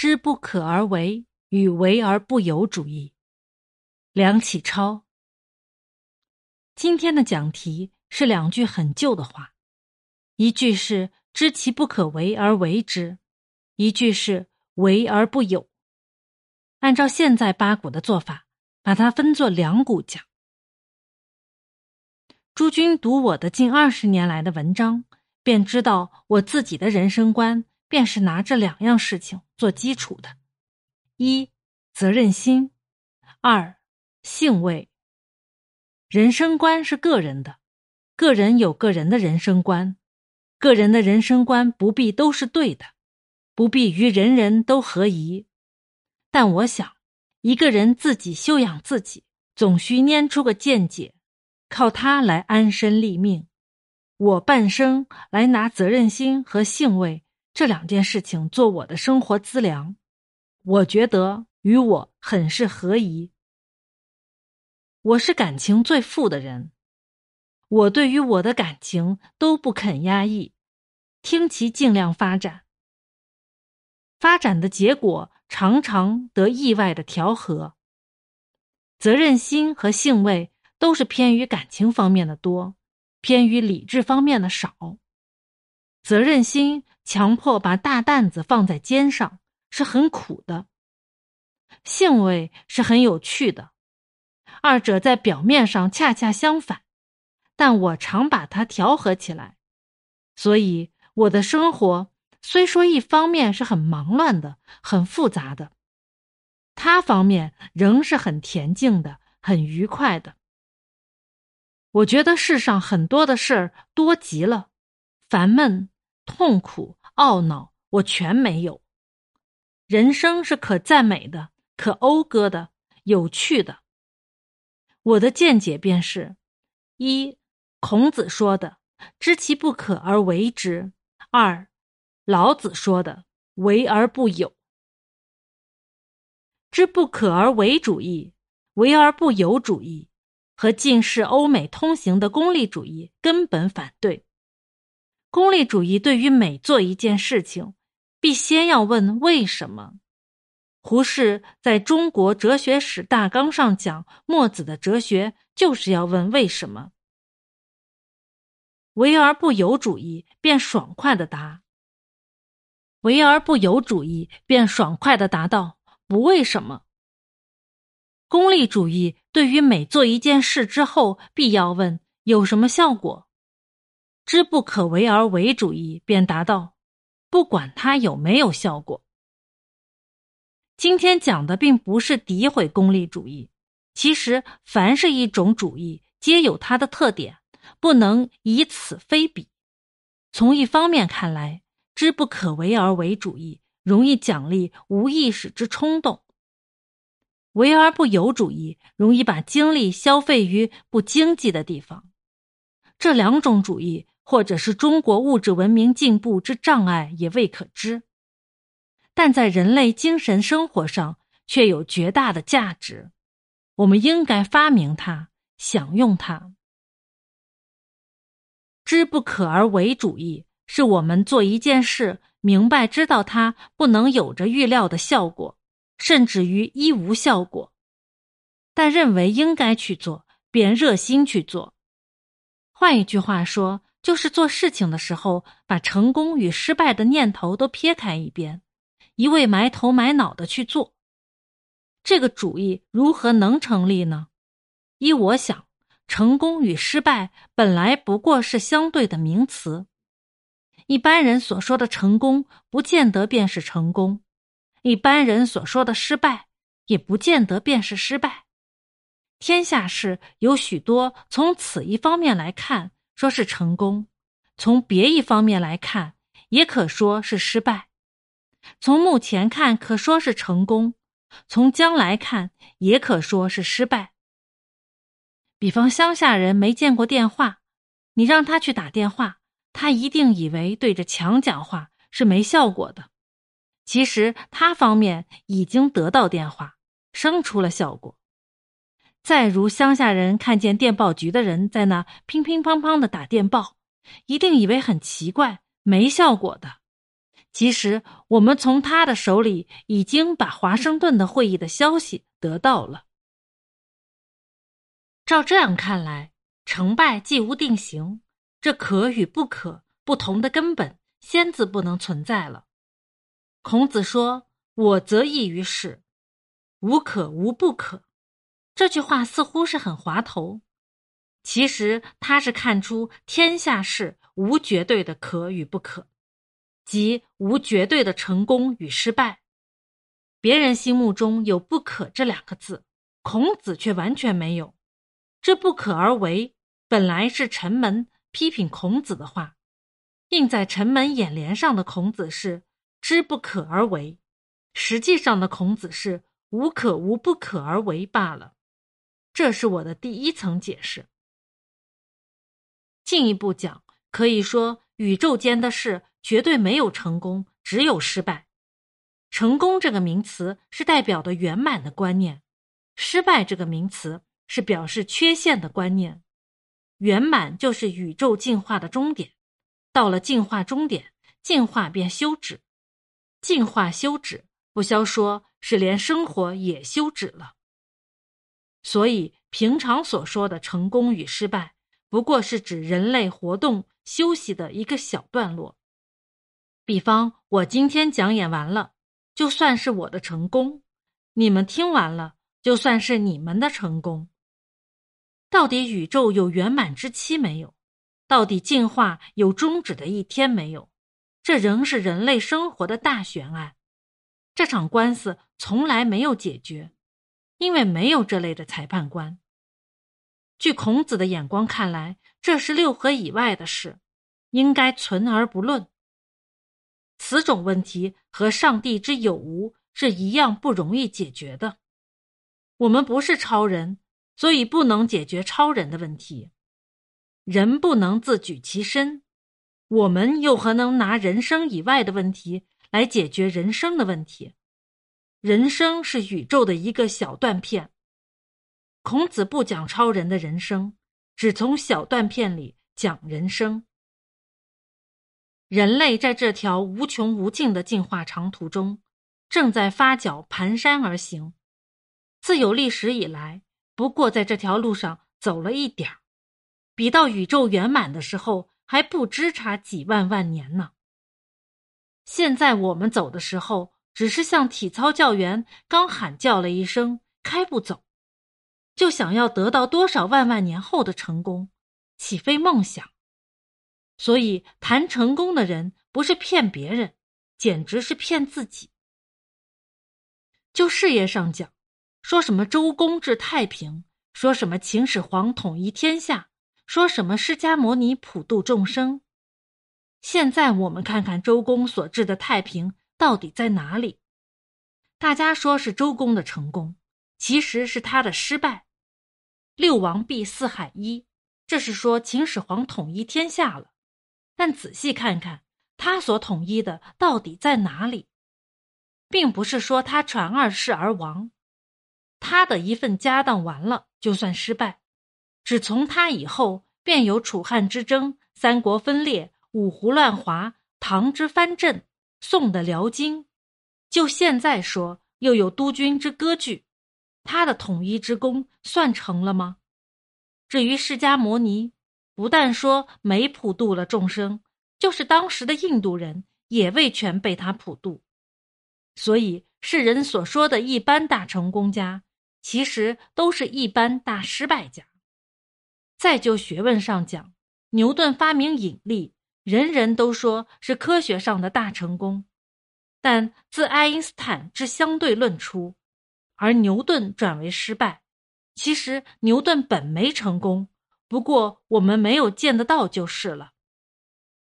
知不可而为与为而不有主义。梁启超。今天的讲题是两句很旧的话，一句是“知其不可为而为之”，一句是“为而不有”。按照现在八股的做法，把它分作两股讲。诸君读我的近二十年来的文章，便知道我自己的人生观。便是拿这两样事情做基础的：一、责任心；二、性味。人生观是个人的，个人有个人的人生观，个人的人生观不必都是对的，不必与人人都合宜。但我想，一个人自己修养自己，总需拈出个见解，靠它来安身立命。我半生来拿责任心和性味。这两件事情做我的生活资粮，我觉得与我很是合宜。我是感情最富的人，我对于我的感情都不肯压抑，听其尽量发展。发展的结果常常得意外的调和。责任心和性味都是偏于感情方面的多，偏于理智方面的少。责任心。强迫把大担子放在肩上是很苦的，性味是很有趣的，二者在表面上恰恰相反，但我常把它调和起来，所以我的生活虽说一方面是很忙乱的、很复杂的，他方面仍是很恬静的、很愉快的。我觉得世上很多的事儿多极了，烦闷、痛苦。懊恼，我全没有。人生是可赞美的，可讴歌的，有趣的。我的见解便是：一，孔子说的“知其不可而为之”；二，老子说的“为而不有”。知不可而为主义、为而不有主义，和近世欧美通行的功利主义根本反对。功利主义对于每做一件事情，必先要问为什么。胡适在中国哲学史大纲上讲，墨子的哲学就是要问为什么。为而不有主义便爽快的答，为而不有主义便爽快的答道不为什么。功利主义对于每做一件事之后，必要问有什么效果。知不可为而为主义便达到，不管它有没有效果。今天讲的并不是诋毁功利主义，其实凡是一种主义，皆有它的特点，不能以此非彼。从一方面看来，知不可为而为主义容易奖励无意识之冲动，为而不有主义容易把精力消费于不经济的地方。这两种主义。或者是中国物质文明进步之障碍也未可知，但在人类精神生活上却有绝大的价值，我们应该发明它，享用它。知不可而为主义，是我们做一件事，明白知道它不能有着预料的效果，甚至于一无效果，但认为应该去做，便热心去做。换一句话说。就是做事情的时候，把成功与失败的念头都撇开一边，一味埋头埋脑的去做。这个主意如何能成立呢？依我想，成功与失败本来不过是相对的名词。一般人所说的成功，不见得便是成功；一般人所说的失败，也不见得便是失败。天下事有许多从此一方面来看。说是成功，从别一方面来看，也可说是失败；从目前看，可说是成功；从将来看，也可说是失败。比方乡下人没见过电话，你让他去打电话，他一定以为对着墙讲话是没效果的。其实他方面已经得到电话，生出了效果。再如乡下人看见电报局的人在那乒乒乓乓的打电报，一定以为很奇怪，没效果的。其实我们从他的手里已经把华盛顿的会议的消息得到了。照这样看来，成败既无定型，这可与不可不同的根本，先自不能存在了。孔子说：“我则异于世，无可无不可。”这句话似乎是很滑头，其实他是看出天下事无绝对的可与不可，即无绝对的成功与失败。别人心目中有“不可”这两个字，孔子却完全没有。这不可而为，本来是臣门批评孔子的话，印在臣门眼帘上的孔子是知不可而为，实际上的孔子是无可无不可而为罢了。这是我的第一层解释。进一步讲，可以说宇宙间的事绝对没有成功，只有失败。成功这个名词是代表的圆满的观念，失败这个名词是表示缺陷的观念。圆满就是宇宙进化的终点，到了进化终点，进化便休止。进化休止，不消说是连生活也休止了。所以，平常所说的成功与失败，不过是指人类活动休息的一个小段落。比方，我今天讲演完了，就算是我的成功；你们听完了，就算是你们的成功。到底宇宙有圆满之期没有？到底进化有终止的一天没有？这仍是人类生活的大悬案。这场官司从来没有解决。因为没有这类的裁判官。据孔子的眼光看来，这是六合以外的事，应该存而不论。此种问题和上帝之有无是一样不容易解决的。我们不是超人，所以不能解决超人的问题。人不能自举其身，我们又何能拿人生以外的问题来解决人生的问题？人生是宇宙的一个小断片。孔子不讲超人的人生，只从小断片里讲人生。人类在这条无穷无尽的进化长途中，正在发脚蹒跚而行。自有历史以来，不过在这条路上走了一点儿，比到宇宙圆满的时候还不知差几万万年呢。现在我们走的时候。只是像体操教员刚喊叫了一声“开步走”，就想要得到多少万万年后的成功，岂非梦想？所以谈成功的人不是骗别人，简直是骗自己。就事业上讲，说什么周公治太平，说什么秦始皇统一天下，说什么释迦牟尼普度众生。现在我们看看周公所治的太平。到底在哪里？大家说是周公的成功，其实是他的失败。六王毕，四海一，这是说秦始皇统一天下了。但仔细看看，他所统一的到底在哪里？并不是说他传二世而亡，他的一份家当完了就算失败。只从他以后，便有楚汉之争、三国分裂、五胡乱华、唐之藩镇。宋的辽金，就现在说又有督军之割据，他的统一之功算成了吗？至于释迦牟尼，不但说没普度了众生，就是当时的印度人也未全被他普度。所以世人所说的一般大成功家，其实都是一般大失败家。再就学问上讲，牛顿发明引力。人人都说是科学上的大成功，但自爱因斯坦之相对论出，而牛顿转为失败。其实牛顿本没成功，不过我们没有见得到就是了。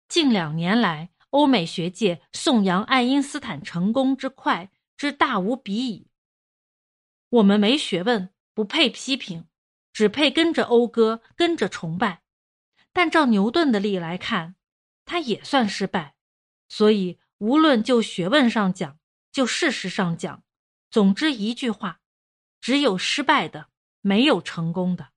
近两年来，欧美学界颂扬爱因斯坦成功之快之大无比矣。我们没学问，不配批评，只配跟着讴歌，跟着崇拜。但照牛顿的例来看。他也算失败，所以无论就学问上讲，就事实上讲，总之一句话，只有失败的，没有成功的。